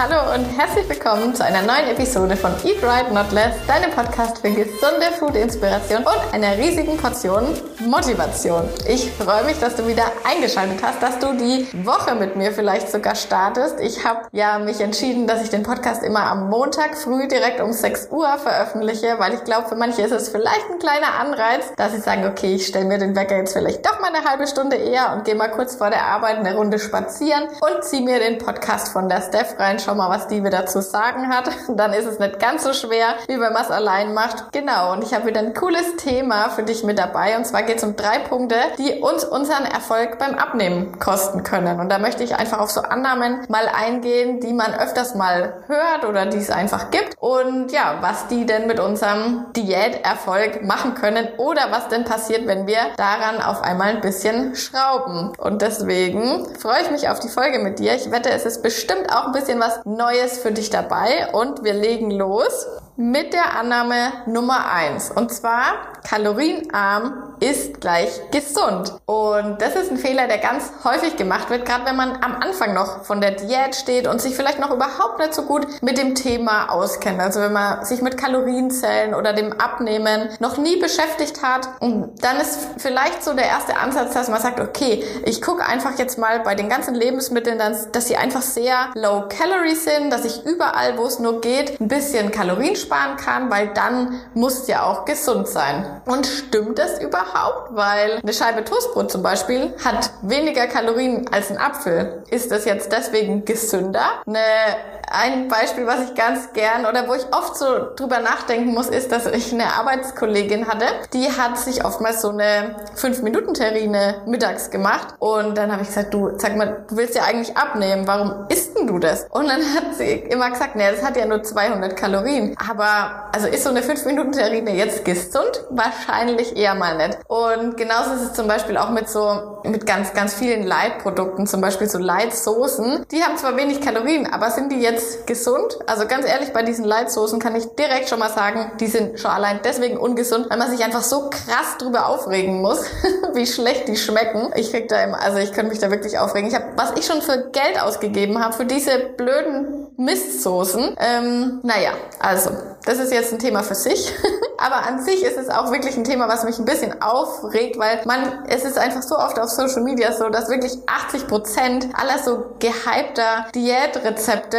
Hallo und herzlich willkommen zu einer neuen Episode von Eat Right Not Less, deinem Podcast für gesunde Food-Inspiration und einer riesigen Portion Motivation. Ich freue mich, dass du wieder eingeschaltet hast, dass du die Woche mit mir vielleicht sogar startest. Ich habe ja mich entschieden, dass ich den Podcast immer am Montag früh direkt um 6 Uhr veröffentliche, weil ich glaube, für manche ist es vielleicht ein kleiner Anreiz, dass sie sagen, okay, ich stelle mir den Wecker jetzt vielleicht doch mal eine halbe Stunde eher und gehe mal kurz vor der Arbeit eine Runde spazieren und ziehe mir den Podcast von der Steph rein, schau mal, was die wieder zu sagen hat. Dann ist es nicht ganz so schwer, wie wenn man es allein macht. Genau, und ich habe wieder ein cooles Thema für dich mit dabei. Und zwar geht es um drei Punkte, die uns unseren Erfolg beim Abnehmen kosten können. Und da möchte ich einfach auf so Annahmen mal eingehen, die man öfters mal hört oder die es einfach gibt. Und ja, was die denn mit unserem Diäterfolg machen können oder was denn passiert, wenn wir daran auf einmal ein bisschen schrauben. Und deswegen freue ich mich auf die Folge mit dir. Ich wette, es ist bestimmt auch ein bisschen was Neues für dich dabei. Und wir legen los mit der Annahme Nummer eins Und zwar, kalorienarm ist gleich gesund. Und das ist ein Fehler, der ganz häufig gemacht wird, gerade wenn man am Anfang noch von der Diät steht und sich vielleicht noch überhaupt nicht so gut mit dem Thema auskennt. Also wenn man sich mit Kalorienzellen oder dem Abnehmen noch nie beschäftigt hat, dann ist vielleicht so der erste Ansatz, dass man sagt, okay, ich gucke einfach jetzt mal bei den ganzen Lebensmitteln, dass, dass sie einfach sehr low calorie sind, dass ich überall, wo es nur geht, ein bisschen Kalorien sparen kann, weil dann muss ja auch gesund sein. Und stimmt das überhaupt? Weil eine Scheibe Toastbrot zum Beispiel hat weniger Kalorien als ein Apfel. Ist das jetzt deswegen gesünder? Eine ein Beispiel, was ich ganz gern oder wo ich oft so drüber nachdenken muss, ist, dass ich eine Arbeitskollegin hatte, die hat sich oftmals so eine 5-Minuten-Terrine mittags gemacht und dann habe ich gesagt, du, sag mal, du willst ja eigentlich abnehmen, warum isst denn du das? Und dann hat sie immer gesagt, nee, das hat ja nur 200 Kalorien. Aber, also ist so eine 5-Minuten-Terrine jetzt gesund? Wahrscheinlich eher mal nicht. Und genauso ist es zum Beispiel auch mit so, mit ganz, ganz vielen Leitprodukten, zum Beispiel so Leitsoßen. Die haben zwar wenig Kalorien, aber sind die jetzt gesund. Also ganz ehrlich, bei diesen Leitsoßen kann ich direkt schon mal sagen, die sind schon allein deswegen ungesund, weil man sich einfach so krass drüber aufregen muss, wie schlecht die schmecken. Ich krieg da immer, also ich könnte mich da wirklich aufregen. Ich habe, was ich schon für Geld ausgegeben habe für diese blöden Mistsoßen. Ähm, naja, also das ist jetzt ein Thema für sich. Aber an sich ist es auch wirklich ein Thema, was mich ein bisschen aufregt, weil man, es ist einfach so oft auf Social Media so, dass wirklich 80 Prozent aller so gehypter Diätrezepte,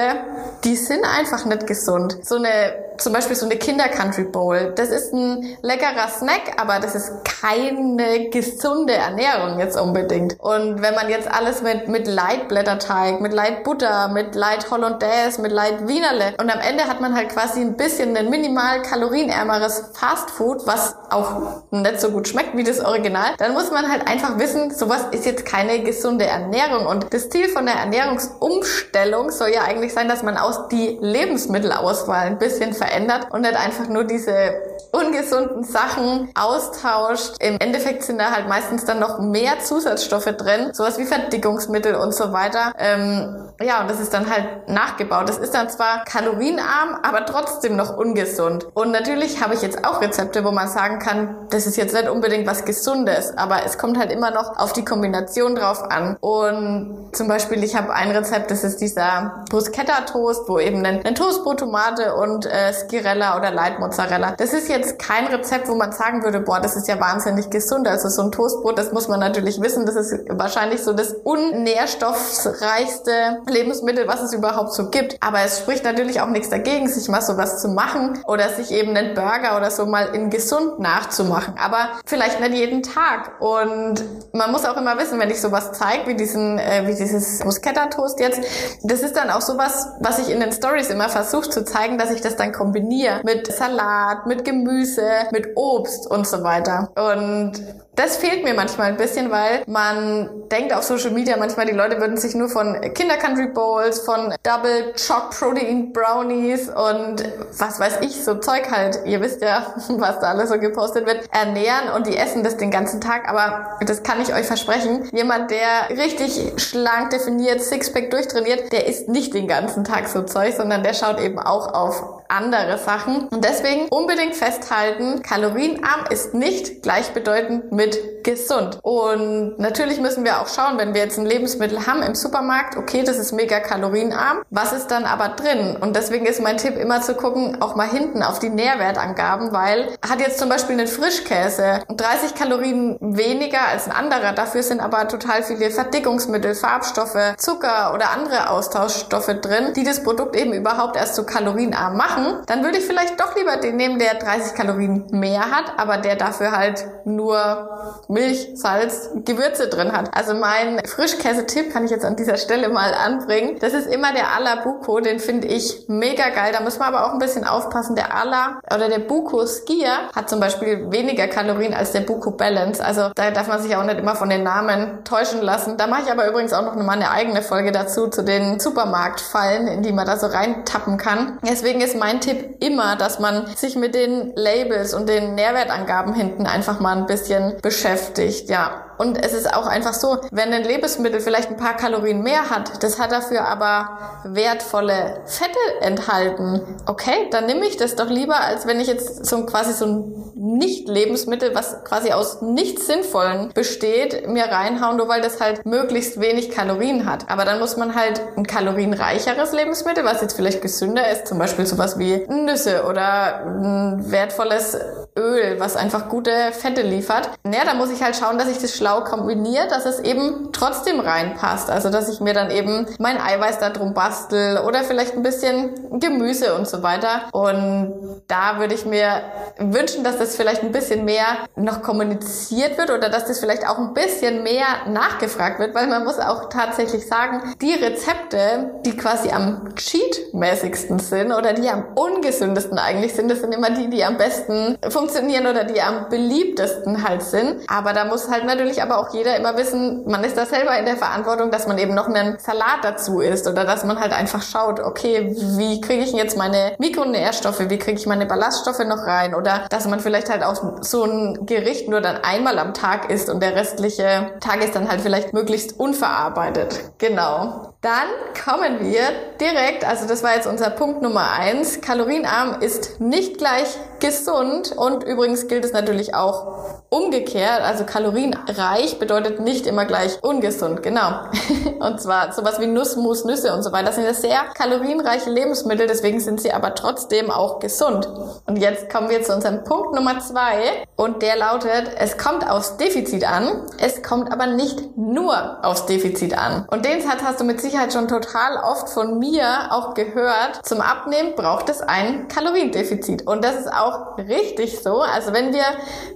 die sind einfach nicht gesund. So eine zum Beispiel so eine Kinder-Country Bowl. Das ist ein leckerer Snack, aber das ist keine gesunde Ernährung jetzt unbedingt. Und wenn man jetzt alles mit, mit Light-Blätterteig, mit Light-Butter, mit Light Hollandaise, mit Light Wienerle und am Ende hat man halt quasi ein bisschen ein minimal kalorienärmeres Fastfood, was auch nicht so gut schmeckt wie das Original, dann muss man halt einfach wissen, sowas ist jetzt keine gesunde Ernährung. Und das Ziel von der Ernährungsumstellung soll ja eigentlich sein, dass man aus die Lebensmittelauswahl ein bisschen verändert und nicht einfach nur diese ungesunden Sachen austauscht. Im Endeffekt sind da halt meistens dann noch mehr Zusatzstoffe drin, sowas wie Verdickungsmittel und so weiter. Ähm, ja, und das ist dann halt nachgebaut. Das ist dann zwar kalorienarm, aber trotzdem noch ungesund. Und natürlich habe ich jetzt auch Rezepte, wo man sagen kann, das ist jetzt nicht unbedingt was Gesundes, aber es kommt halt immer noch auf die Kombination drauf an. Und zum Beispiel, ich habe ein Rezept, das ist dieser Bruschetta Toast, wo eben ein, ein Toastbrot, Tomate und äh, Skirella oder Light Mozzarella. Das ist jetzt kein Rezept, wo man sagen würde, boah, das ist ja wahnsinnig gesund. Also so ein Toastbrot, das muss man natürlich wissen, das ist wahrscheinlich so das unnährstoffreichste Lebensmittel, was es überhaupt so gibt. Aber es spricht natürlich auch nichts dagegen, sich mal sowas zu machen oder sich eben einen Burger oder so mal in gesund nachzumachen. Aber vielleicht nicht jeden Tag. Und man muss auch immer wissen, wenn ich sowas zeige, wie diesen, äh, wie dieses Bruschetta Toast jetzt, das ist dann auch sowas, was ich in den Stories immer versuche zu zeigen, dass ich das dann kombiniere mit Salat, mit Gemüse, mit Obst und so weiter. Und das fehlt mir manchmal ein bisschen, weil man denkt auf Social Media manchmal, die Leute würden sich nur von Kinder Country Bowls, von Double Choc Protein Brownies und was weiß ich, so Zeug halt. Ihr wisst ja, was da alles so gepostet wird, ernähren und die essen das den ganzen Tag. Aber das kann ich euch versprechen. Jemand, der richtig schlank definiert, Sixpack durchtrainiert, der isst nicht den ganzen Tag so Zeug, sondern der schaut eben auch auf andere Sachen. Und deswegen unbedingt festhalten, kalorienarm ist nicht gleichbedeutend mit gesund. Und natürlich müssen wir auch schauen, wenn wir jetzt ein Lebensmittel haben im Supermarkt, okay, das ist mega kalorienarm. Was ist dann aber drin? Und deswegen ist mein Tipp immer zu gucken, auch mal hinten auf die Nährwertangaben, weil hat jetzt zum Beispiel einen Frischkäse 30 Kalorien weniger als ein anderer. Dafür sind aber total viele Verdickungsmittel, Farbstoffe, Zucker oder andere Austauschstoffe drin, die das Produkt eben überhaupt erst so kalorienarm machen. Dann würde ich vielleicht doch lieber den nehmen, der 30 Kalorien mehr hat, aber der dafür halt nur Milch, Salz, Gewürze drin hat. Also mein Frischkäse-Tipp kann ich jetzt an dieser Stelle mal anbringen. Das ist immer der Alabuco, den finde ich mega geil. Da muss man aber auch ein bisschen aufpassen. Der Ala oder der Buco Skier hat zum Beispiel weniger Kalorien als der Buco Balance. Also da darf man sich auch nicht immer von den Namen täuschen lassen. Da mache ich aber übrigens auch noch mal eine eigene Folge dazu, zu den Supermarktfallen, in die man da so reintappen kann. Deswegen ist mein Tipp immer, dass man sich mit den Labels und den Nährwertangaben hinten einfach mal ein bisschen beschäftigt. Ja, und es ist auch einfach so, wenn ein Lebensmittel vielleicht ein paar Kalorien mehr hat, das hat dafür aber wertvolle Fette enthalten. Okay, dann nehme ich das doch lieber, als wenn ich jetzt so quasi so ein Nicht-Lebensmittel, was quasi aus nichts Sinnvollen besteht, mir reinhauen, nur weil das halt möglichst wenig Kalorien hat. Aber dann muss man halt ein kalorienreicheres Lebensmittel, was jetzt vielleicht gesünder ist, zum Beispiel sowas wie Nüsse oder ein wertvolles Öl, was einfach gute Fette liefert. Ja, da muss ich halt schauen, dass ich das schlau schlau kombiniert, dass es eben trotzdem reinpasst. Also, dass ich mir dann eben mein Eiweiß da drum bastel oder vielleicht ein bisschen Gemüse und so weiter. Und da würde ich mir wünschen, dass das vielleicht ein bisschen mehr noch kommuniziert wird oder dass das vielleicht auch ein bisschen mehr nachgefragt wird, weil man muss auch tatsächlich sagen, die Rezepte, die quasi am cheat-mäßigsten sind oder die am ungesündesten eigentlich sind, das sind immer die, die am besten funktionieren oder die am beliebtesten halt sind. Aber da muss halt natürlich aber auch jeder immer wissen, man ist da selber in der Verantwortung, dass man eben noch einen Salat dazu isst oder dass man halt einfach schaut, okay, wie kriege ich jetzt meine Mikronährstoffe, wie kriege ich meine Ballaststoffe noch rein oder dass man vielleicht halt auch so ein Gericht nur dann einmal am Tag isst und der restliche Tag ist dann halt vielleicht möglichst unverarbeitet. Genau. Dann kommen wir direkt, also das war jetzt unser Punkt Nummer eins. Kalorienarm ist nicht gleich gesund und übrigens gilt es natürlich auch umgekehrt. Also kalorienreich bedeutet nicht immer gleich ungesund, genau. und zwar sowas wie Nussmus, Nüsse und so weiter. Das sind ja sehr kalorienreiche Lebensmittel, deswegen sind sie aber trotzdem auch gesund. Und jetzt kommen wir zu unserem Punkt Nummer zwei und der lautet, es kommt aufs Defizit an, es kommt aber nicht nur aufs Defizit an. Und den Satz hast du mit Sicherheit schon total oft von mir auch gehört. Zum Abnehmen braucht es ein Kaloriendefizit. Und das ist auch richtig so. Also wenn wir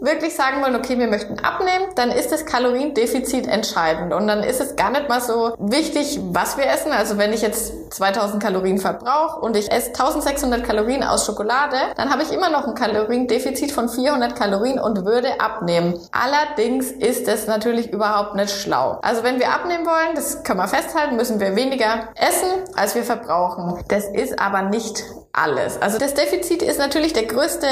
wirklich sagen wollen, okay, wir möchten abnehmen, dann ist das Kaloriendefizit entscheidend. Und dann ist es gar nicht mal so wichtig, was wir essen. Also wenn ich jetzt 2000 Kalorien verbrauche und ich esse 1600 Kalorien aus Schokolade, dann habe ich immer noch ein Kaloriendefizit von 400 Kalorien und würde abnehmen. Allerdings ist es natürlich überhaupt nicht schlau. Also wenn wir abnehmen wollen, das können wir festhalten, müssen wir weniger essen, als wir verbrauchen. Das ist aber nicht alles. Also das Defizit ist natürlich der größte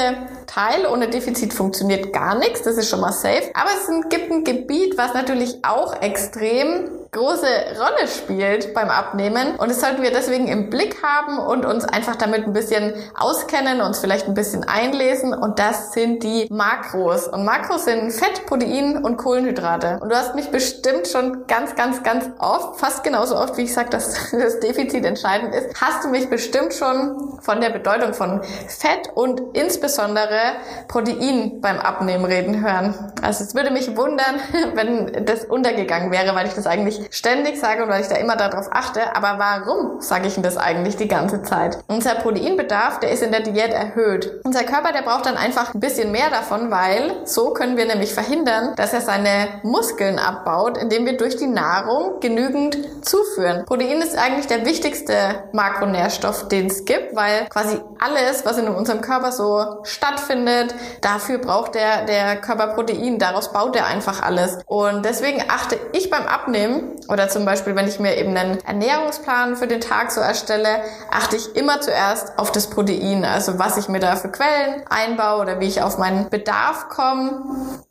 Teil. Ohne Defizit funktioniert gar nichts. Das ist schon mal safe. Aber es gibt ein Gebiet, was natürlich auch extrem große Rolle spielt beim Abnehmen. Und das sollten wir deswegen im Blick haben und uns einfach damit ein bisschen auskennen, uns vielleicht ein bisschen einlesen. Und das sind die Makros. Und Makros sind Fett, Protein und Kohlenhydrate. Und du hast mich bestimmt schon ganz, ganz, ganz oft, fast genauso oft, wie ich sage, dass das Defizit entscheidend ist, hast du mich bestimmt schon von der Bedeutung von Fett und insbesondere Protein beim Abnehmen reden hören. Also es würde mich wundern, wenn das untergegangen wäre, weil ich das eigentlich ständig sage und weil ich da immer darauf achte. Aber warum sage ich denn das eigentlich die ganze Zeit? Unser Proteinbedarf, der ist in der Diät erhöht. Unser Körper, der braucht dann einfach ein bisschen mehr davon, weil so können wir nämlich verhindern, dass er seine Muskeln abbaut, indem wir durch die Nahrung genügend zuführen. Protein ist eigentlich der wichtigste Makronährstoff, den es gibt, weil quasi alles, was in unserem Körper so stattfindet, dafür braucht der, der Körper Protein. Daraus baut er einfach alles. Und deswegen achte ich beim Abnehmen Oder zum Beispiel, wenn ich mir eben einen Ernährungsplan für den Tag so erstelle, achte ich immer zuerst auf das Protein, also was ich mir da für Quellen einbaue oder wie ich auf meinen Bedarf komme.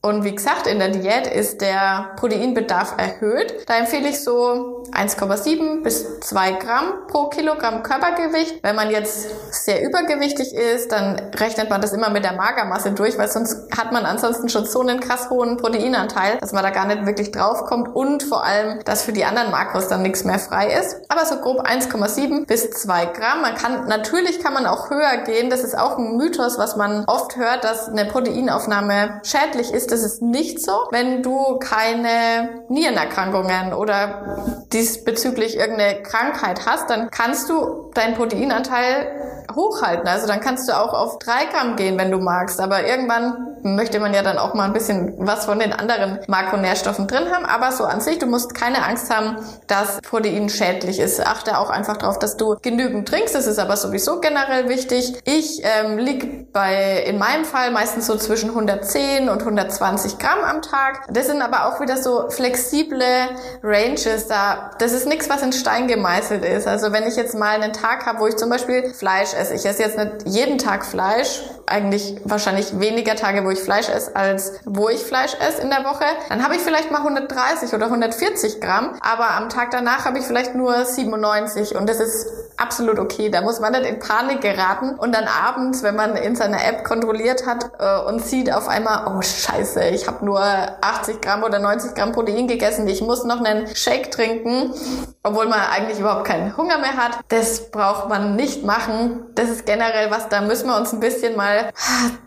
Und wie gesagt, in der Diät ist der Proteinbedarf erhöht. Da empfehle ich so 1,7 bis 2 Gramm pro Kilogramm Körpergewicht. Wenn man jetzt sehr übergewichtig ist, dann rechnet man das immer mit der Magermasse durch, weil sonst hat man ansonsten schon so einen krass hohen Proteinanteil, dass man da gar nicht wirklich draufkommt und vor allem, dass für die anderen Makros dann nichts mehr frei ist. Aber so grob 1,7 bis 2 Gramm. Man kann, natürlich kann man auch höher gehen. Das ist auch ein Mythos, was man oft hört, dass eine Proteinaufnahme schädlich ist. Das ist nicht so. Wenn du keine Nierenerkrankungen oder diesbezüglich irgendeine Krankheit hast, dann kannst du deinen Proteinanteil hochhalten. Also dann kannst du auch auf drei Gramm gehen, wenn du magst. Aber irgendwann möchte man ja dann auch mal ein bisschen was von den anderen Makronährstoffen drin haben. Aber so an sich, du musst keine Angst haben, dass Protein schädlich ist. Achte auch einfach darauf, dass du genügend trinkst. Das ist aber sowieso generell wichtig. Ich ähm, liege bei, in meinem Fall meistens so zwischen 110 und 120 Gramm am Tag. Das sind aber auch wieder so flexible Ranges. Da, das ist nichts, was in Stein gemeißelt ist. Also wenn ich jetzt mal einen Tag habe, wo ich zum Beispiel Fleisch esse. Ich esse jetzt nicht jeden Tag Fleisch, eigentlich wahrscheinlich weniger Tage, wo ich Fleisch esse, als wo ich Fleisch esse in der Woche. Dann habe ich vielleicht mal 130 oder 140 Gramm, aber am Tag danach habe ich vielleicht nur 97 und das ist absolut okay. Da muss man nicht in Panik geraten und dann abends, wenn man in seiner App kontrolliert hat äh, und sieht auf einmal, oh scheiße, ich habe nur 80 Gramm oder 90 Gramm Protein gegessen, ich muss noch einen Shake trinken, obwohl man eigentlich überhaupt keinen Hunger mehr hat. Das braucht man nicht machen. Das ist generell was, da müssen wir uns ein bisschen mal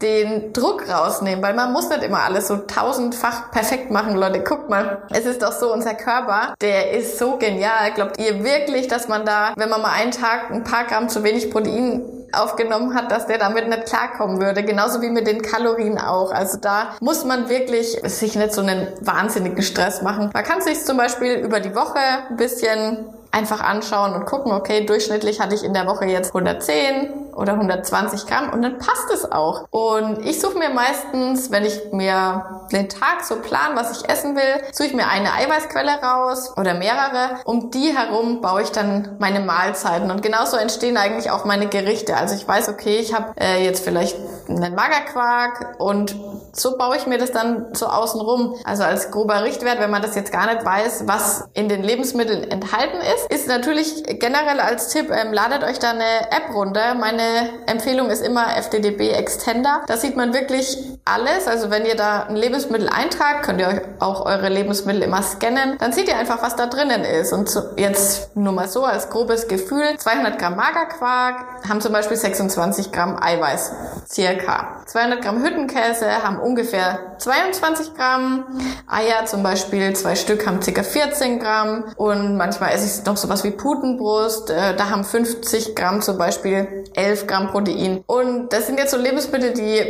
den Druck rausnehmen, weil man muss nicht immer alles so tausendfach perfekt machen, Leute. Guckt mal, es ist doch so, unser Körper, der ist so genial. Glaubt ihr wirklich, dass man da, wenn man mal einen Tag ein paar Gramm zu wenig Protein aufgenommen hat, dass der damit nicht klarkommen würde. Genauso wie mit den Kalorien auch. Also da muss man wirklich sich nicht so einen wahnsinnigen Stress machen. Man kann sich zum Beispiel über die Woche ein bisschen einfach anschauen und gucken, okay, durchschnittlich hatte ich in der Woche jetzt 110 oder 120 Gramm und dann passt es auch. Und ich suche mir meistens, wenn ich mir den Tag so plan, was ich essen will, suche ich mir eine Eiweißquelle raus oder mehrere. Um die herum baue ich dann meine Mahlzeiten und genauso entstehen eigentlich auch meine Gerichte. Also ich weiß, okay, ich habe äh, jetzt vielleicht einen Magerquark und so baue ich mir das dann so außen rum. Also als grober Richtwert, wenn man das jetzt gar nicht weiß, was in den Lebensmitteln enthalten ist, ist natürlich generell als Tipp, ähm, ladet euch da eine App runter. Meine Empfehlung ist immer FDDB Extender. Da sieht man wirklich alles. Also wenn ihr da ein Lebensmittel eintragt, könnt ihr euch auch eure Lebensmittel immer scannen. Dann seht ihr einfach, was da drinnen ist. Und so, jetzt nur mal so als grobes Gefühl. 200 Gramm Magerquark haben zum Beispiel 26 Gramm Eiweiß. Circa. 200 Gramm Hüttenkäse haben ungefähr 22 Gramm. Eier zum Beispiel, zwei Stück haben ca. 14 Gramm. Und manchmal esse ich noch sowas wie Putenbrust. Äh, da haben 50 Gramm zum Beispiel 11 Gramm Protein. Und das sind jetzt so Lebensmittel, die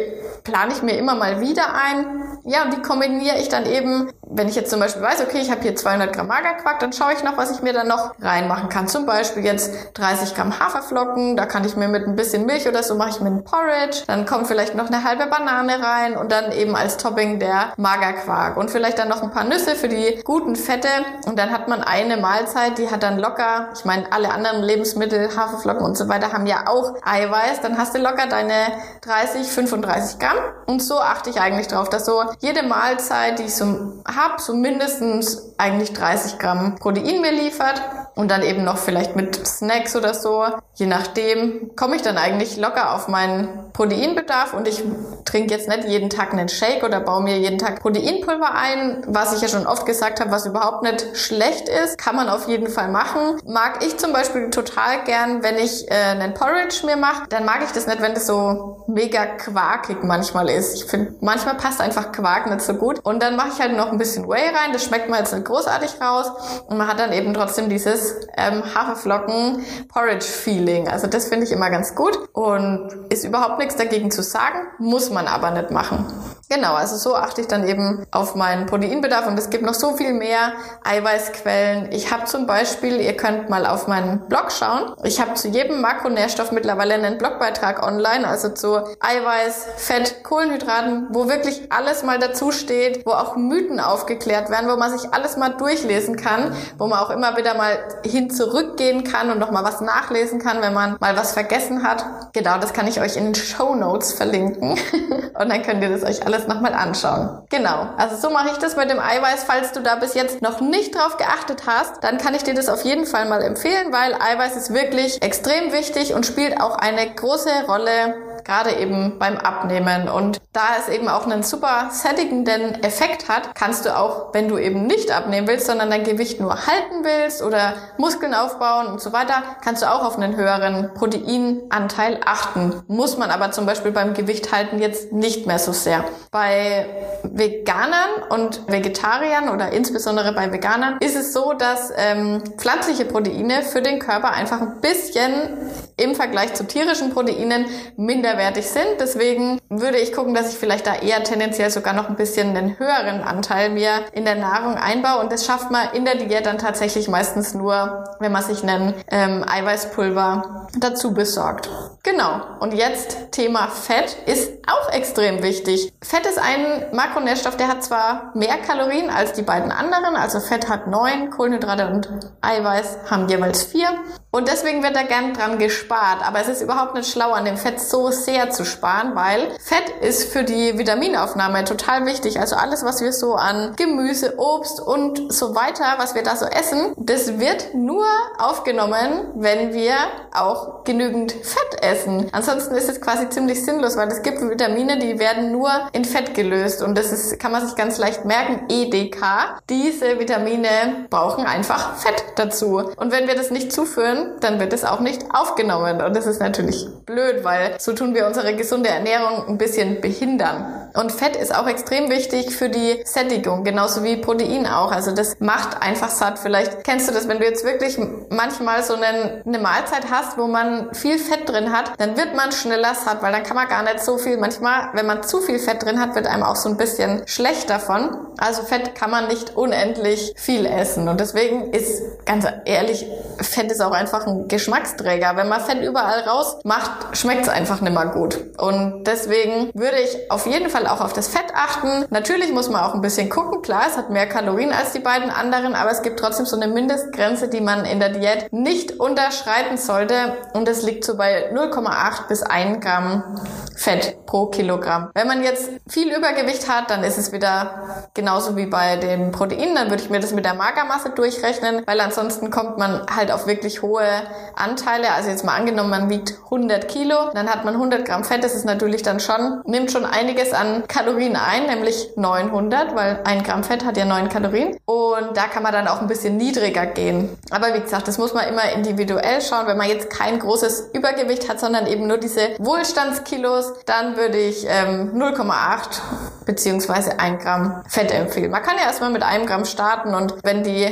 plane ich mir immer mal wieder ein. Ja, und die kombiniere ich dann eben, wenn ich jetzt zum Beispiel weiß, okay, ich habe hier 200 Gramm Magerquark, dann schaue ich noch, was ich mir dann noch reinmachen kann. Zum Beispiel jetzt 30 Gramm Haferflocken, da kann ich mir mit ein bisschen Milch oder so mache ich mir einen Porridge. Dann kommt vielleicht noch eine halbe Banane rein und dann eben als Topping der Magerquark. Und vielleicht dann noch ein paar Nüsse für die guten Fette. Und dann hat man eine Mahlzeit, die hat dann locker, ich meine, alle anderen Lebensmittel, Haferflocken und so weiter haben ja auch Eiweiß. Dann hast du locker deine 30, 35 Gramm. Und so achte ich eigentlich drauf, dass so jede Mahlzeit, die ich so habe, so mindestens eigentlich 30 Gramm Protein mir liefert und dann eben noch vielleicht mit Snacks oder so. Je nachdem komme ich dann eigentlich locker auf meinen Proteinbedarf und ich trinke jetzt nicht jeden Tag einen Shake oder baue mir jeden Tag Proteinpulver ein, was ich ja schon oft gesagt habe, was überhaupt nicht schlecht ist, kann man auf jeden Fall machen. Mag ich zum Beispiel total gern, wenn ich äh, einen Porridge mir mache, dann mag ich das nicht, wenn das so mega quarkig manchmal ist. Ich finde, manchmal passt einfach Quark nicht so gut und dann mache ich halt noch ein bisschen Whey rein, das schmeckt mir jetzt nicht großartig raus und man hat dann eben trotzdem dieses ähm, Haferflocken-Porridge-Feeling. Also das finde ich immer ganz gut und ist überhaupt nichts dagegen zu sagen, muss man aber nicht machen. Genau, also so achte ich dann eben auf meinen Proteinbedarf und es gibt noch so viel mehr Eiweißquellen. Ich habe zum Beispiel, ihr könnt mal auf meinen Blog schauen. Ich habe zu jedem Makronährstoff mittlerweile einen Blogbeitrag online, also zu Eiweiß, Fett, Kohlenhydraten, wo wirklich alles mal dazu steht, wo auch Mythen aufgeklärt werden, wo man sich alles mal durchlesen kann, wo man auch immer wieder mal hin zurückgehen kann und nochmal was nachlesen kann, wenn man mal was vergessen hat. Genau, das kann ich euch in den Show Notes verlinken und dann könnt ihr das euch alles nochmal anschauen. Genau, also so mache ich das mit dem Eiweiß. Falls du da bis jetzt noch nicht drauf geachtet hast, dann kann ich dir das auf jeden Fall mal empfehlen, weil Eiweiß ist wirklich extrem wichtig und spielt auch eine große Rolle gerade eben beim Abnehmen. Und da es eben auch einen super sättigenden Effekt hat, kannst du auch, wenn du eben nicht abnehmen willst, sondern dein Gewicht nur halten willst oder Muskeln aufbauen und so weiter, kannst du auch auf einen höheren Proteinanteil achten. Muss man aber zum Beispiel beim Gewicht halten jetzt nicht mehr so sehr. Bei Veganern und Vegetariern oder insbesondere bei Veganern ist es so, dass ähm, pflanzliche Proteine für den Körper einfach ein bisschen im Vergleich zu tierischen Proteinen minder minderwertig sind. Deswegen würde ich gucken, dass ich vielleicht da eher tendenziell sogar noch ein bisschen einen höheren Anteil mir in der Nahrung einbaue. Und das schafft man in der Diät dann tatsächlich meistens nur, wenn man sich einen ähm, Eiweißpulver dazu besorgt. Genau. Und jetzt Thema Fett ist auch extrem wichtig. Fett ist ein Makronährstoff, der hat zwar mehr Kalorien als die beiden anderen. Also Fett hat neun, Kohlenhydrate und Eiweiß haben jeweils vier. Und deswegen wird da gern dran gespart. Aber es ist überhaupt nicht schlau, an dem Fett so sehr zu sparen, weil Fett ist für die Vitaminaufnahme total wichtig. Also alles, was wir so an Gemüse, Obst und so weiter, was wir da so essen, das wird nur aufgenommen, wenn wir auch genügend Fett essen. Ansonsten ist es quasi ziemlich sinnlos, weil es gibt Vitamine, die werden nur in Fett gelöst. Und das ist, kann man sich ganz leicht merken, EDK. Diese Vitamine brauchen einfach Fett dazu. Und wenn wir das nicht zuführen, dann wird es auch nicht aufgenommen. Und das ist natürlich blöd, weil so tun wir unsere gesunde Ernährung ein bisschen behindern. Und Fett ist auch extrem wichtig für die Sättigung, genauso wie Protein auch. Also das macht einfach satt. Vielleicht kennst du das, wenn du jetzt wirklich manchmal so eine, eine Mahlzeit hast, wo man viel Fett drin hat, dann wird man schneller satt, weil dann kann man gar nicht so viel. Manchmal, wenn man zu viel Fett drin hat, wird einem auch so ein bisschen schlecht davon. Also Fett kann man nicht unendlich viel essen. Und deswegen ist ganz ehrlich, Fett ist auch einfach einfach ein Geschmacksträger. Wenn man Fett überall raus macht, schmeckt es einfach nicht mehr gut. Und deswegen würde ich auf jeden Fall auch auf das Fett achten. Natürlich muss man auch ein bisschen gucken. Klar, es hat mehr Kalorien als die beiden anderen, aber es gibt trotzdem so eine Mindestgrenze, die man in der Diät nicht unterschreiten sollte. Und das liegt so bei 0,8 bis 1 Gramm Fett pro Kilogramm. Wenn man jetzt viel Übergewicht hat, dann ist es wieder genauso wie bei dem Protein. Dann würde ich mir das mit der Magermasse durchrechnen, weil ansonsten kommt man halt auf wirklich hohe Anteile. Also jetzt mal angenommen, man wiegt 100 Kilo, dann hat man 100 Gramm Fett. Das ist natürlich dann schon, nimmt schon einiges an Kalorien ein, nämlich 900, weil ein Gramm Fett hat ja 9 Kalorien. Und da kann man dann auch ein bisschen niedriger gehen. Aber wie gesagt, das muss man immer individuell schauen. Wenn man jetzt kein großes Übergewicht hat, sondern eben nur diese Wohlstandskilos, dann würde ich ähm, 0,8 beziehungsweise 1 Gramm Fett empfehlen. Man kann ja erstmal mit einem Gramm starten und wenn die,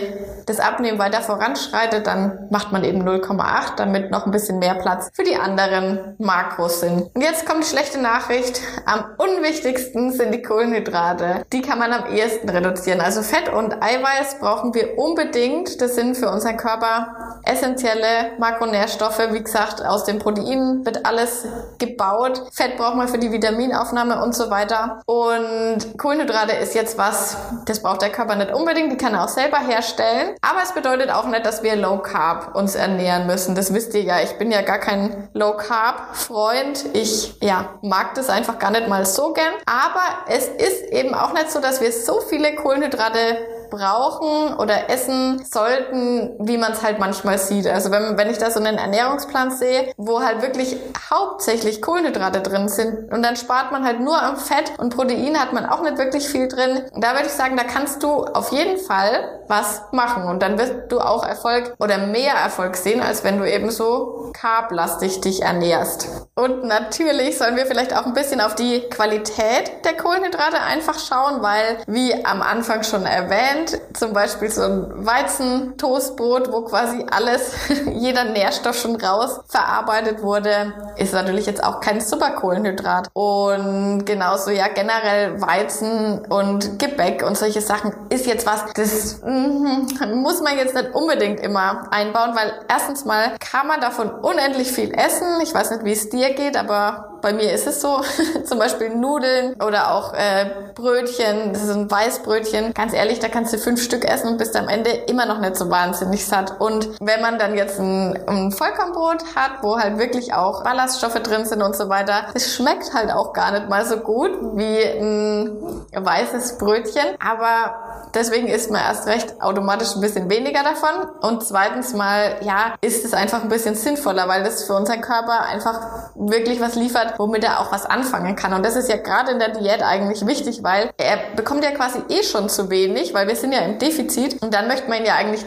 das Abnehmen weiter voranschreitet, dann macht man eben 0,8, damit noch ein bisschen mehr Platz für die anderen Makros sind. Und jetzt kommt die schlechte Nachricht. Am unwichtigsten sind die Kohlenhydrate. Die kann man am ehesten reduzieren. Also Fett und Eiweiß brauchen wir unbedingt. Das sind für unseren Körper essentielle Makronährstoffe. Wie gesagt, aus den Proteinen wird alles gebaut. Fett braucht man für die Vitaminaufnahme und so weiter. Und Kohlenhydrate ist jetzt was, das braucht der Körper nicht unbedingt. Die kann er auch selber herstellen. Aber es bedeutet auch nicht, dass wir Low Carb uns ernähren müssen. Das wisst ihr ja. Ich bin ja gar kein Low Carb Freund. Ich, ja, mag das einfach gar nicht mal so gern. Aber es ist eben auch nicht so, dass wir so viele Kohlenhydrate brauchen oder essen sollten, wie man es halt manchmal sieht. Also wenn, wenn ich da so einen Ernährungsplan sehe, wo halt wirklich hauptsächlich Kohlenhydrate drin sind und dann spart man halt nur am Fett und Protein hat man auch nicht wirklich viel drin. Da würde ich sagen, da kannst du auf jeden Fall was machen und dann wirst du auch Erfolg oder mehr Erfolg sehen, als wenn du eben so carblastig dich ernährst. Und natürlich sollen wir vielleicht auch ein bisschen auf die Qualität der Kohlenhydrate einfach schauen, weil wie am Anfang schon erwähnt, kennt, zum Beispiel so ein Weizentoastbrot, wo quasi alles, jeder Nährstoff schon raus verarbeitet wurde, ist natürlich jetzt auch kein Superkohlenhydrat. Und genauso ja generell Weizen und Gebäck und solche Sachen ist jetzt was, das mm, muss man jetzt nicht unbedingt immer einbauen, weil erstens mal kann man davon unendlich viel essen. Ich weiß nicht, wie es dir geht, aber bei mir ist es so, zum Beispiel Nudeln oder auch äh, Brötchen, das ist ein Weißbrötchen. Ganz ehrlich, da kannst du fünf Stück essen und bist am Ende immer noch nicht so wahnsinnig satt. Und wenn man dann jetzt ein, ein Vollkornbrot hat, wo halt wirklich auch Ballaststoffe drin sind und so weiter, es schmeckt halt auch gar nicht mal so gut wie ein weißes Brötchen. Aber deswegen isst man erst recht automatisch ein bisschen weniger davon. Und zweitens mal, ja, ist es einfach ein bisschen sinnvoller, weil das für unseren Körper einfach wirklich was liefert, womit er auch was anfangen kann. Und das ist ja gerade in der Diät eigentlich wichtig, weil er bekommt ja quasi eh schon zu wenig, weil wir sind ja im Defizit und dann möchte man ihn ja eigentlich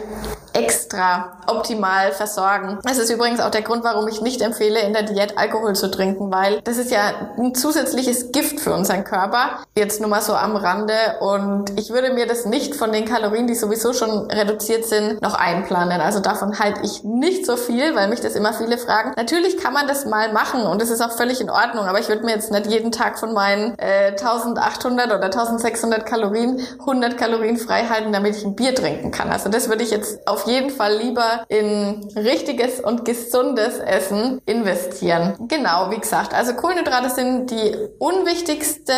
extra optimal versorgen. Das ist übrigens auch der Grund, warum ich nicht empfehle, in der Diät Alkohol zu trinken, weil das ist ja ein zusätzliches Gift für unseren Körper. Jetzt nur mal so am Rande. Und ich würde mir das nicht von den Kalorien, die sowieso schon reduziert sind, noch einplanen. Also davon halte ich nicht so viel, weil mich das immer viele fragen. Natürlich kann man das mal machen und das ist auch völlig in Ordnung, aber ich würde mir jetzt nicht jeden Tag von meinen äh, 1800 oder 1600 Kalorien 100 Kalorien frei halten, damit ich ein Bier trinken kann. Also das würde ich jetzt auf jeden Fall lieber in richtiges und gesundes Essen investieren. Genau, wie gesagt, also Kohlenhydrate sind die unwichtigste,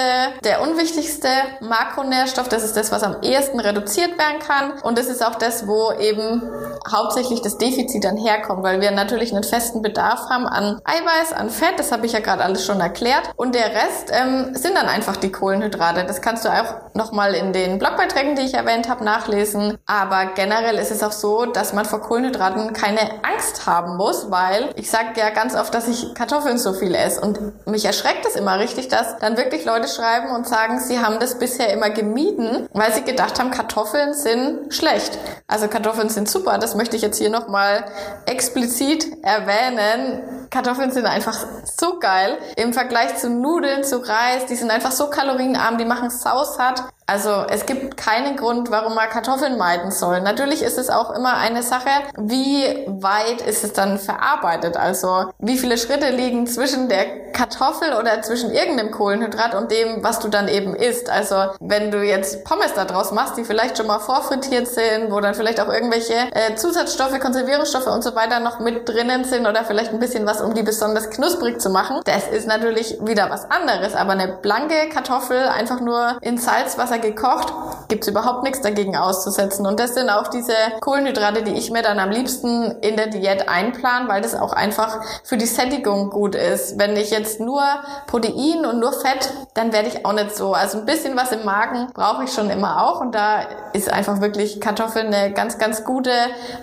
der unwichtigste Makronährstoff. Das ist das, was am ehesten reduziert werden kann. Und das ist auch das, wo eben hauptsächlich das Defizit dann herkommt, weil wir natürlich einen festen Bedarf haben an Eiweiß, an Fett. Das habe ich ja gerade alles schon erklärt. Und der Rest ähm, sind dann einfach die Kohlenhydrate. Das kannst du auch nochmal in den Blogbeiträgen, die ich erwähnt habe, nachlesen. Aber generell ist es auch so, dass man vor Kohlenhydraten keine Angst haben muss, weil ich sage ja ganz oft, dass ich Kartoffeln so viel esse. Und mich erschreckt es immer richtig, dass dann wirklich Leute schreiben und sagen, sie haben das bisher immer gemieden, weil sie gedacht haben, Kartoffeln sind schlecht. Also Kartoffeln sind super, das möchte ich jetzt hier nochmal explizit erwähnen. Kartoffeln sind einfach so geil im Vergleich zu Nudeln, zu Reis. Die sind einfach so kalorienarm, die machen saussatt. Also es gibt keinen Grund, warum man Kartoffeln meiden soll. Natürlich ist es auch immer eine Sache, wie weit ist es dann verarbeitet. Also wie viele Schritte liegen zwischen der Kartoffel oder zwischen irgendeinem Kohlenhydrat und dem, was du dann eben isst. Also wenn du jetzt Pommes da draus machst, die vielleicht schon mal vorfrittiert sind, wo dann vielleicht auch irgendwelche äh, Zusatzstoffe, Konservierungsstoffe und so weiter noch mit drinnen sind oder vielleicht ein bisschen was, um die besonders knusprig zu machen, das ist natürlich wieder was anderes. Aber eine blanke Kartoffel einfach nur in Salzwasser Wasser gekocht, gibt's überhaupt nichts dagegen auszusetzen. Und das sind auch diese Kohlenhydrate, die ich mir dann am liebsten in der Diät einplan, weil das auch einfach für die Sättigung gut ist. Wenn ich jetzt nur Protein und nur Fett, dann werde ich auch nicht so. Also ein bisschen was im Magen brauche ich schon immer auch. Und da ist einfach wirklich Kartoffeln eine ganz, ganz gute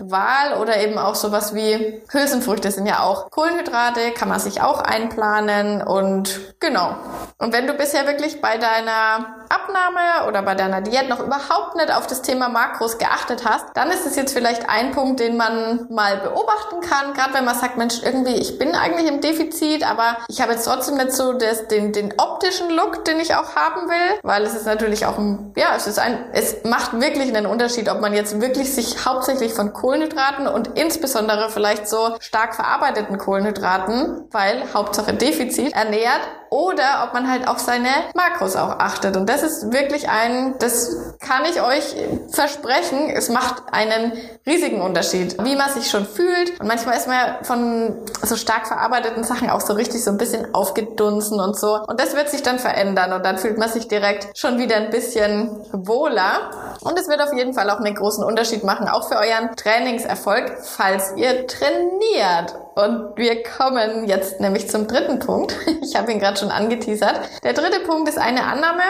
Wahl. Oder eben auch sowas wie Hülsenfrüchte sind ja auch Kohlenhydrate, kann man sich auch einplanen. Und genau. Und wenn du bisher wirklich bei deiner Abnahme oder bei deiner Diät noch überhaupt nicht auf das Thema Makros geachtet hast, dann ist es jetzt vielleicht ein Punkt, den man mal beobachten kann. Gerade wenn man sagt, Mensch, irgendwie, ich bin eigentlich im Defizit, aber ich habe jetzt trotzdem nicht so das, den, den optischen Look, den ich auch haben will, weil es ist natürlich auch ein, ja, es ist ein, es macht wirklich einen Unterschied, ob man jetzt wirklich sich hauptsächlich von Kohlenhydraten und insbesondere vielleicht so stark verarbeiteten Kohlenhydraten, weil Hauptsache Defizit ernährt oder ob man halt auf seine Makros auch achtet. Und das ist wirklich ein, das kann ich euch versprechen, es macht einen riesigen Unterschied, wie man sich schon fühlt. Und manchmal ist man ja von so stark verarbeiteten Sachen auch so richtig so ein bisschen aufgedunsen und so. Und das wird sich dann verändern und dann fühlt man sich direkt schon wieder ein bisschen wohler. Und es wird auf jeden Fall auch einen großen Unterschied machen, auch für euren Trainingserfolg, falls ihr trainiert. Und wir kommen jetzt nämlich zum dritten Punkt. Ich habe ihn gerade schon angeteasert. Der dritte Punkt ist eine Annahme.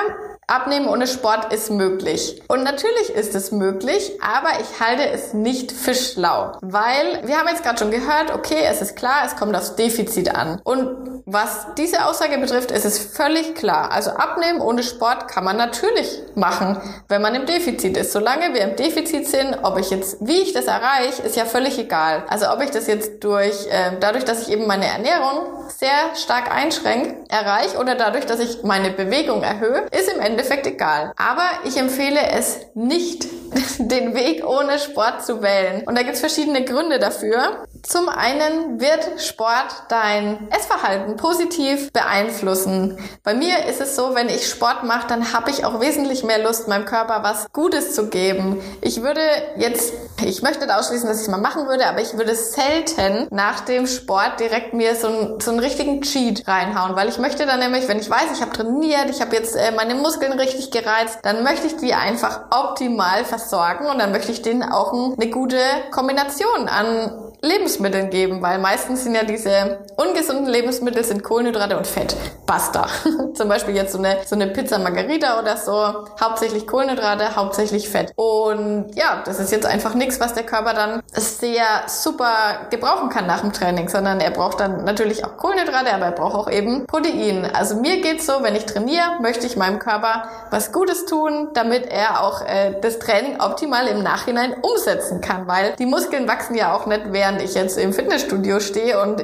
Abnehmen ohne Sport ist möglich. Und natürlich ist es möglich, aber ich halte es nicht für schlau. Weil wir haben jetzt gerade schon gehört, okay, es ist klar, es kommt aufs Defizit an. Und was diese Aussage betrifft, ist es völlig klar. Also abnehmen ohne Sport kann man natürlich machen, wenn man im Defizit ist. Solange wir im Defizit sind, ob ich jetzt, wie ich das erreiche, ist ja völlig egal. Also ob ich das jetzt durch, äh, dadurch, dass ich eben meine Ernährung sehr stark einschränkt, erreiche oder dadurch, dass ich meine Bewegung erhöhe, ist im Endeffekt egal. Aber ich empfehle es nicht, den Weg ohne Sport zu wählen. Und da gibt es verschiedene Gründe dafür. Zum einen wird Sport dein Essverhalten positiv beeinflussen. Bei mir ist es so, wenn ich Sport mache, dann habe ich auch wesentlich mehr Lust, meinem Körper was Gutes zu geben. Ich würde jetzt, ich möchte nicht ausschließen, dass ich es mal machen würde, aber ich würde selten nach dem Sport direkt mir so, ein, so einen richtigen Cheat reinhauen, weil ich möchte dann nämlich, wenn ich weiß, ich habe trainiert, ich habe jetzt äh, meine Muskeln richtig gereizt, dann möchte ich die einfach optimal versorgen und dann möchte ich denen auch eine gute Kombination an Lebensmitteln geben, weil meistens sind ja diese ungesunden Lebensmittel sind Kohlenhydrate und Fett. Basta. Zum Beispiel jetzt so eine, so eine Pizza Margarita oder so. Hauptsächlich Kohlenhydrate, hauptsächlich Fett. Und ja, das ist jetzt einfach nichts, was der Körper dann sehr super gebrauchen kann nach dem Training, sondern er braucht dann natürlich auch Kohlenhydrate, aber er braucht auch eben Protein. Also mir geht's so, wenn ich trainiere, möchte ich meinem Körper was Gutes tun, damit er auch äh, das Training optimal im Nachhinein umsetzen kann, weil die Muskeln wachsen ja auch nicht während während ich jetzt im Fitnessstudio stehe und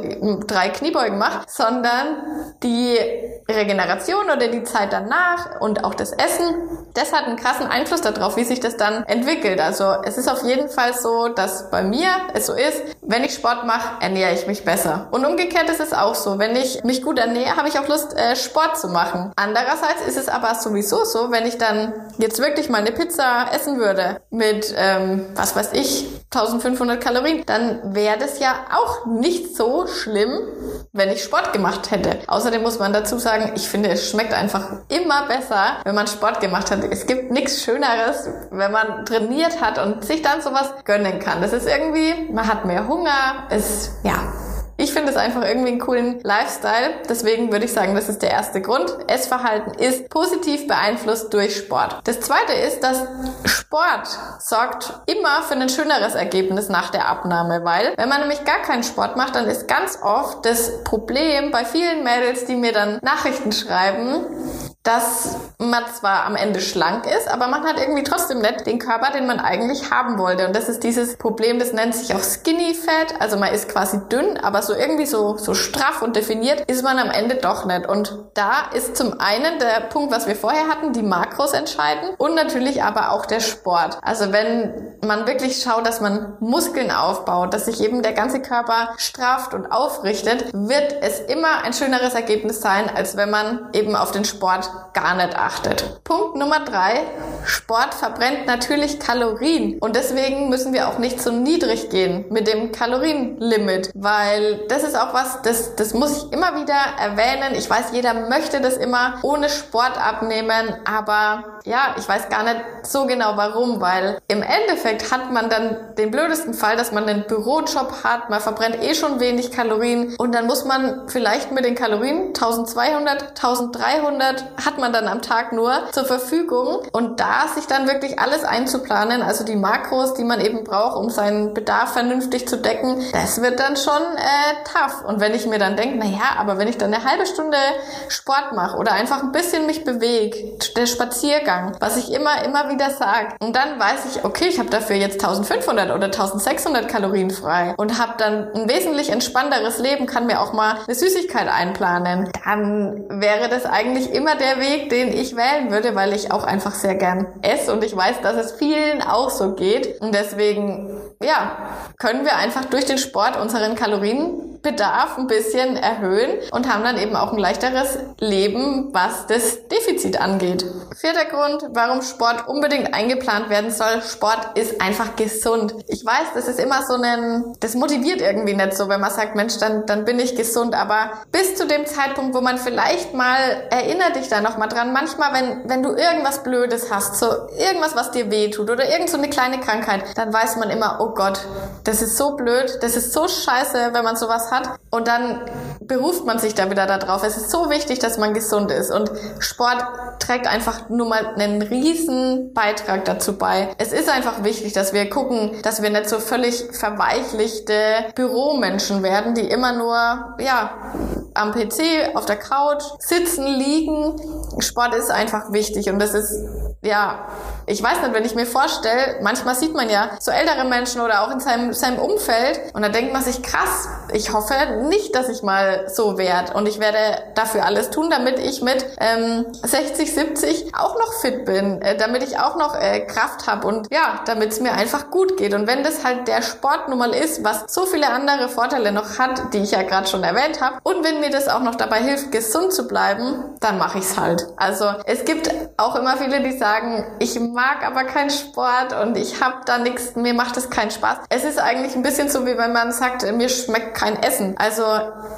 drei Kniebeugen mache, sondern die Regeneration oder die Zeit danach und auch das Essen, das hat einen krassen Einfluss darauf, wie sich das dann entwickelt. Also es ist auf jeden Fall so, dass bei mir es so ist, wenn ich Sport mache, ernähre ich mich besser. Und umgekehrt ist es auch so, wenn ich mich gut ernähre, habe ich auch Lust, äh, Sport zu machen. Andererseits ist es aber sowieso so, wenn ich dann jetzt wirklich mal eine Pizza essen würde mit, ähm, was weiß ich, 1500 Kalorien, dann wäre das ja auch nicht so schlimm, wenn ich Sport gemacht hätte. Außerdem muss man dazu sagen, ich finde, es schmeckt einfach immer besser, wenn man Sport gemacht hat. Es gibt nichts Schöneres, wenn man trainiert hat und sich dann sowas gönnen kann. Das ist irgendwie, man hat mehr Hunger, es, ja, ich finde es einfach irgendwie einen coolen Lifestyle. Deswegen würde ich sagen, das ist der erste Grund. Essverhalten ist positiv beeinflusst durch Sport. Das zweite ist, dass Sport sorgt immer für ein schöneres Ergebnis nach der Abnahme, weil wenn man nämlich gar keinen Sport macht, dann ist ganz oft das Problem bei vielen Mädels, die mir dann Nachrichten schreiben, dass man zwar am Ende schlank ist, aber man hat irgendwie trotzdem nicht den Körper, den man eigentlich haben wollte. Und das ist dieses Problem, das nennt sich auch Skinny Fat. Also man ist quasi dünn, aber so irgendwie so, so straff und definiert ist man am Ende doch nicht. Und da ist zum einen der Punkt, was wir vorher hatten, die Makros entscheiden und natürlich aber auch der Sport. Also wenn man wirklich schaut, dass man Muskeln aufbaut, dass sich eben der ganze Körper strafft und aufrichtet, wird es immer ein schöneres Ergebnis sein, als wenn man eben auf den Sport gar nicht achtet. Punkt Nummer drei. Sport verbrennt natürlich Kalorien und deswegen müssen wir auch nicht so niedrig gehen mit dem Kalorienlimit, weil das ist auch was, das, das muss ich immer wieder erwähnen. Ich weiß, jeder möchte das immer ohne Sport abnehmen, aber ja, ich weiß gar nicht so genau warum, weil im Endeffekt hat man dann den blödesten Fall, dass man einen Bürojob hat, man verbrennt eh schon wenig Kalorien und dann muss man vielleicht mit den Kalorien 1200, 1300 hat man dann am Tag nur zur Verfügung und da sich dann wirklich alles einzuplanen, also die Makros, die man eben braucht, um seinen Bedarf vernünftig zu decken, das wird dann schon äh, tough. Und wenn ich mir dann denke, na ja, aber wenn ich dann eine halbe Stunde Sport mache oder einfach ein bisschen mich bewege, der Spaziergang, was ich immer, immer wieder sage, und dann weiß ich, okay, ich habe dafür jetzt 1500 oder 1600 Kalorien frei und habe dann ein wesentlich entspannteres Leben, kann mir auch mal eine Süßigkeit einplanen, dann wäre das eigentlich immer der Weg, den ich wählen würde, weil ich auch einfach sehr gern esse und ich weiß, dass es vielen auch so geht. Und deswegen, ja, können wir einfach durch den Sport unseren Kalorienbedarf ein bisschen erhöhen und haben dann eben auch ein leichteres Leben, was das Defizit angeht. Vierter Grund, warum Sport unbedingt eingeplant werden soll. Sport ist einfach gesund. Ich weiß, das ist immer so ein, das motiviert irgendwie nicht so, wenn man sagt, Mensch, dann, dann bin ich gesund. Aber bis zu dem Zeitpunkt, wo man vielleicht mal, erinnert dich da nochmal dran, manchmal, wenn, wenn du irgendwas Blödes hast, so irgendwas, was dir wehtut oder irgend so eine kleine Krankheit, dann weiß man immer, oh Gott, das ist so blöd, das ist so scheiße, wenn man sowas hat. Und dann beruft man sich da wieder darauf. Es ist so wichtig, dass man gesund ist. Und Sport trägt einfach nur mal einen riesen Beitrag dazu bei. Es ist einfach wichtig, dass wir gucken, dass wir nicht so völlig verweichlichte Büromenschen werden, die immer nur, ja, am PC, auf der Couch sitzen, liegen. Sport ist einfach wichtig und das ist, ja, あ ich weiß nicht, wenn ich mir vorstelle, manchmal sieht man ja so ältere Menschen oder auch in seinem, seinem Umfeld und da denkt man sich, krass, ich hoffe nicht, dass ich mal so werde und ich werde dafür alles tun, damit ich mit ähm, 60, 70 auch noch fit bin, äh, damit ich auch noch äh, Kraft habe und ja, damit es mir einfach gut geht. Und wenn das halt der Sport nun mal ist, was so viele andere Vorteile noch hat, die ich ja gerade schon erwähnt habe, und wenn mir das auch noch dabei hilft, gesund zu bleiben, dann mache ich es halt. Also es gibt auch immer viele, die sagen, ich mag aber keinen Sport und ich habe da nichts, mir macht es keinen Spaß. Es ist eigentlich ein bisschen so, wie wenn man sagt, mir schmeckt kein Essen. Also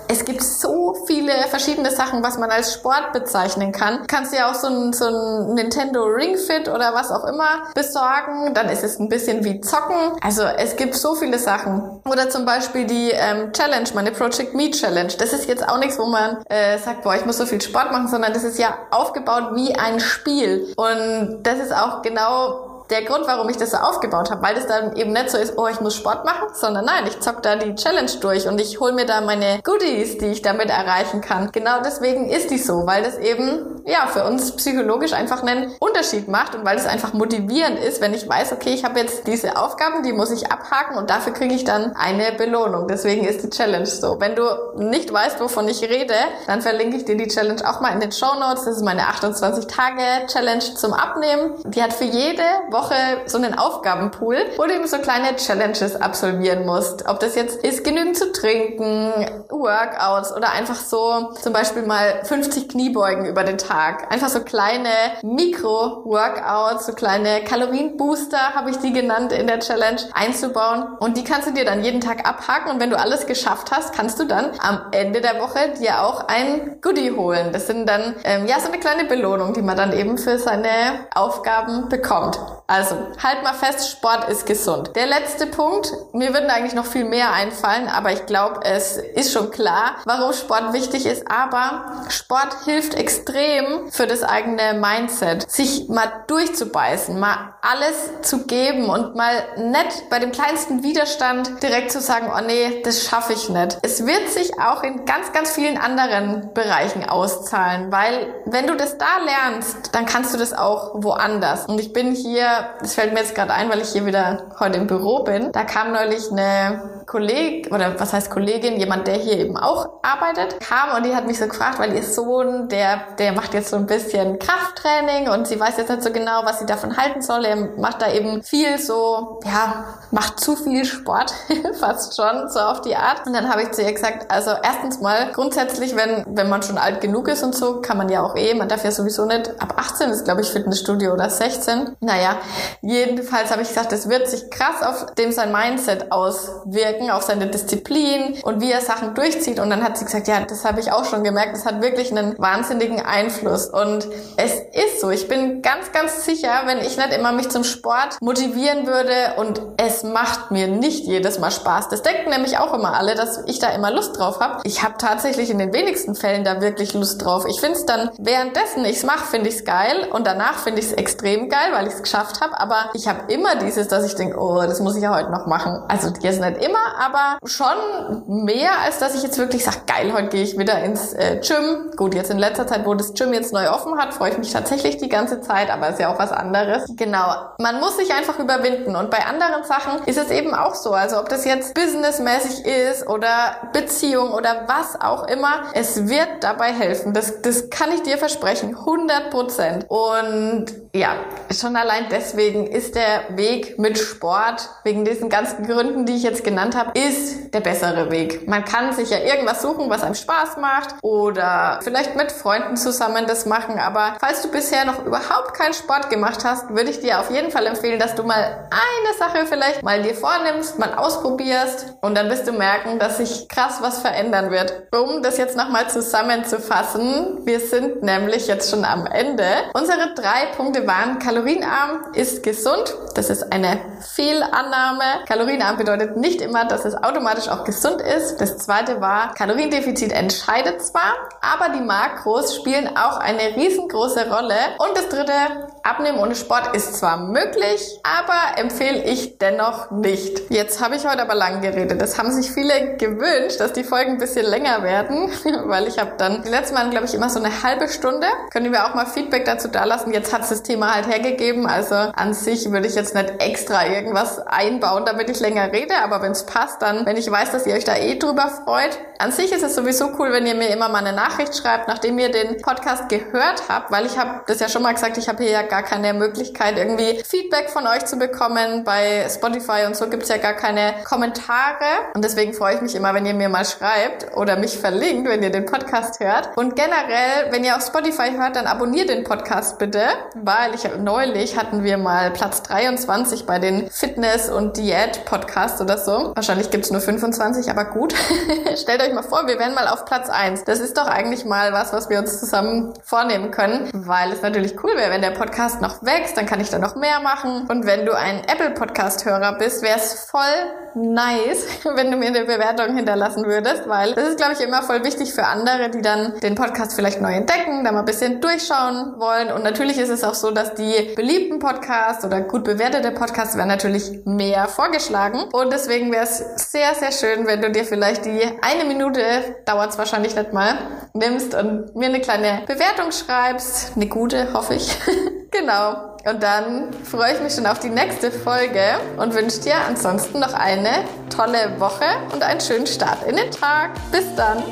es gibt so viele verschiedene Sachen, was man als Sport bezeichnen kann. Kannst ja auch so ein, so ein Nintendo Ring Fit oder was auch immer besorgen. Dann ist es ein bisschen wie Zocken. Also es gibt so viele Sachen. Oder zum Beispiel die ähm, Challenge, meine Project Me Challenge. Das ist jetzt auch nichts, wo man äh, sagt, boah, ich muss so viel Sport machen, sondern das ist ja aufgebaut wie ein Spiel. Und das ist auch genau der Grund, warum ich das so aufgebaut habe, weil das dann eben nicht so ist, oh, ich muss Sport machen, sondern nein, ich zock da die Challenge durch und ich hole mir da meine Goodies, die ich damit erreichen kann. Genau deswegen ist die so, weil das eben ja für uns psychologisch einfach einen Unterschied macht und weil es einfach motivierend ist, wenn ich weiß, okay, ich habe jetzt diese Aufgaben, die muss ich abhaken und dafür kriege ich dann eine Belohnung. Deswegen ist die Challenge so. Wenn du nicht weißt, wovon ich rede, dann verlinke ich dir die Challenge auch mal in den Show Notes. Das ist meine 28 Tage Challenge zum Abnehmen. Die hat für jede Woche so einen Aufgabenpool, wo du eben so kleine Challenges absolvieren musst. Ob das jetzt ist, genügend zu trinken, Workouts oder einfach so zum Beispiel mal 50 Kniebeugen über den Tag. Einfach so kleine Mikro-Workouts, so kleine Kalorienbooster habe ich die genannt in der Challenge einzubauen. Und die kannst du dir dann jeden Tag abhaken und wenn du alles geschafft hast, kannst du dann am Ende der Woche dir auch ein Goodie holen. Das sind dann ähm, ja so eine kleine Belohnung, die man dann eben für seine Aufgaben bekommt. Also, halt mal fest, Sport ist gesund. Der letzte Punkt, mir würden eigentlich noch viel mehr einfallen, aber ich glaube, es ist schon klar, warum Sport wichtig ist. Aber Sport hilft extrem für das eigene Mindset, sich mal durchzubeißen, mal alles zu geben und mal nicht bei dem kleinsten Widerstand direkt zu sagen, oh nee, das schaffe ich nicht. Es wird sich auch in ganz, ganz vielen anderen Bereichen auszahlen, weil wenn du das da lernst, dann kannst du das auch woanders. Und ich bin hier das fällt mir jetzt gerade ein, weil ich hier wieder heute im Büro bin. Da kam neulich eine Kolleg oder was heißt Kollegin, jemand, der hier eben auch arbeitet, kam und die hat mich so gefragt, weil ihr Sohn, der, der macht jetzt so ein bisschen Krafttraining und sie weiß jetzt nicht so genau, was sie davon halten soll. Er macht da eben viel so, ja, macht zu viel Sport, fast schon, so auf die Art. Und dann habe ich zu ihr gesagt, also erstens mal, grundsätzlich, wenn, wenn man schon alt genug ist und so, kann man ja auch eh, man darf ja sowieso nicht, ab 18 ist glaube ich Fitnessstudio oder 16. Naja, jedenfalls habe ich gesagt, das wird sich krass auf dem sein Mindset auswirken wirken auf seine Disziplin und wie er Sachen durchzieht. Und dann hat sie gesagt, ja, das habe ich auch schon gemerkt, das hat wirklich einen wahnsinnigen Einfluss. Und es ist so, ich bin ganz, ganz sicher, wenn ich nicht immer mich zum Sport motivieren würde und es macht mir nicht jedes Mal Spaß. Das denken nämlich auch immer alle, dass ich da immer Lust drauf habe. Ich habe tatsächlich in den wenigsten Fällen da wirklich Lust drauf. Ich finde es dann, währenddessen ich es mache, finde ich es geil und danach finde ich es extrem geil, weil ich es geschafft habe. Aber ich habe immer dieses, dass ich denke, oh, das muss ich ja heute noch machen. Also jetzt nicht immer, aber schon mehr, als dass ich jetzt wirklich sage, geil, heute gehe ich wieder ins äh, Gym. Gut, jetzt in letzter Zeit, wo das Gym jetzt neu offen hat, freue ich mich tatsächlich die ganze Zeit, aber ist ja auch was anderes. Genau. Man muss sich einfach überwinden und bei anderen Sachen ist es eben auch so. Also ob das jetzt businessmäßig ist oder Beziehung oder was auch immer, es wird dabei helfen. Das, das kann ich dir versprechen. 100 Prozent. Und ja, schon allein deswegen ist der Weg mit Sport, wegen diesen ganzen Gründen, die ich jetzt genannt habe, habe, ist der bessere Weg. Man kann sich ja irgendwas suchen, was einem Spaß macht oder vielleicht mit Freunden zusammen das machen. Aber falls du bisher noch überhaupt keinen Sport gemacht hast, würde ich dir auf jeden Fall empfehlen, dass du mal eine Sache vielleicht mal dir vornimmst, mal ausprobierst und dann wirst du merken, dass sich krass was verändern wird. Um das jetzt nochmal zusammenzufassen, wir sind nämlich jetzt schon am Ende. Unsere drei Punkte waren kalorienarm ist gesund. Das ist eine Fehlannahme. Kalorienarm bedeutet nicht immer, dass es automatisch auch gesund ist. Das zweite war, Kaloriendefizit entscheidet zwar, aber die Makros spielen auch eine riesengroße Rolle. Und das dritte, Abnehmen ohne Sport ist zwar möglich, aber empfehle ich dennoch nicht. Jetzt habe ich heute aber lang geredet. Das haben sich viele gewünscht, dass die Folgen ein bisschen länger werden, weil ich habe dann die letzten Mal, glaube ich, immer so eine halbe Stunde. Können wir auch mal Feedback dazu dalassen. Jetzt hat das Thema halt hergegeben. Also an sich würde ich jetzt nicht extra irgendwas einbauen, damit ich länger rede. Aber wenn es passt, dann, wenn ich weiß, dass ihr euch da eh drüber freut. An sich ist es sowieso cool, wenn ihr mir immer mal eine Nachricht schreibt, nachdem ihr den Podcast gehört habt, weil ich habe das ja schon mal gesagt, ich habe hier ja gar keine Möglichkeit, irgendwie Feedback von euch zu bekommen. Bei Spotify und so gibt's ja gar keine Kommentare. Und deswegen freue ich mich immer, wenn ihr mir mal schreibt oder mich verlinkt, wenn ihr den Podcast hört. Und generell, wenn ihr auf Spotify hört, dann abonniert den Podcast bitte, weil ich neulich hatten wir mal Platz 23 bei den Fitness- und Diät-Podcasts oder so. Wahrscheinlich gibt's nur 25, aber gut. Stellt euch mal vor, wir wären mal auf Platz 1. Das ist doch eigentlich mal was, was wir uns zusammen vornehmen können, weil es natürlich cool wäre, wenn der Podcast noch wächst, dann kann ich da noch mehr machen. Und wenn du ein Apple Podcast-Hörer bist, wäre es voll nice, wenn du mir eine Bewertung hinterlassen würdest, weil das ist, glaube ich, immer voll wichtig für andere, die dann den Podcast vielleicht neu entdecken, da mal ein bisschen durchschauen wollen. Und natürlich ist es auch so, dass die beliebten Podcasts oder gut bewertete Podcasts werden natürlich mehr vorgeschlagen. Und deswegen wäre es sehr, sehr schön, wenn du dir vielleicht die eine Minute, dauert es wahrscheinlich nicht mal, nimmst und mir eine kleine Bewertung schreibst. Eine gute, hoffe ich. genau. Und dann freue ich mich schon auf die nächste Folge und wünsche dir ansonsten noch eine tolle Woche und einen schönen Start in den Tag. Bis dann!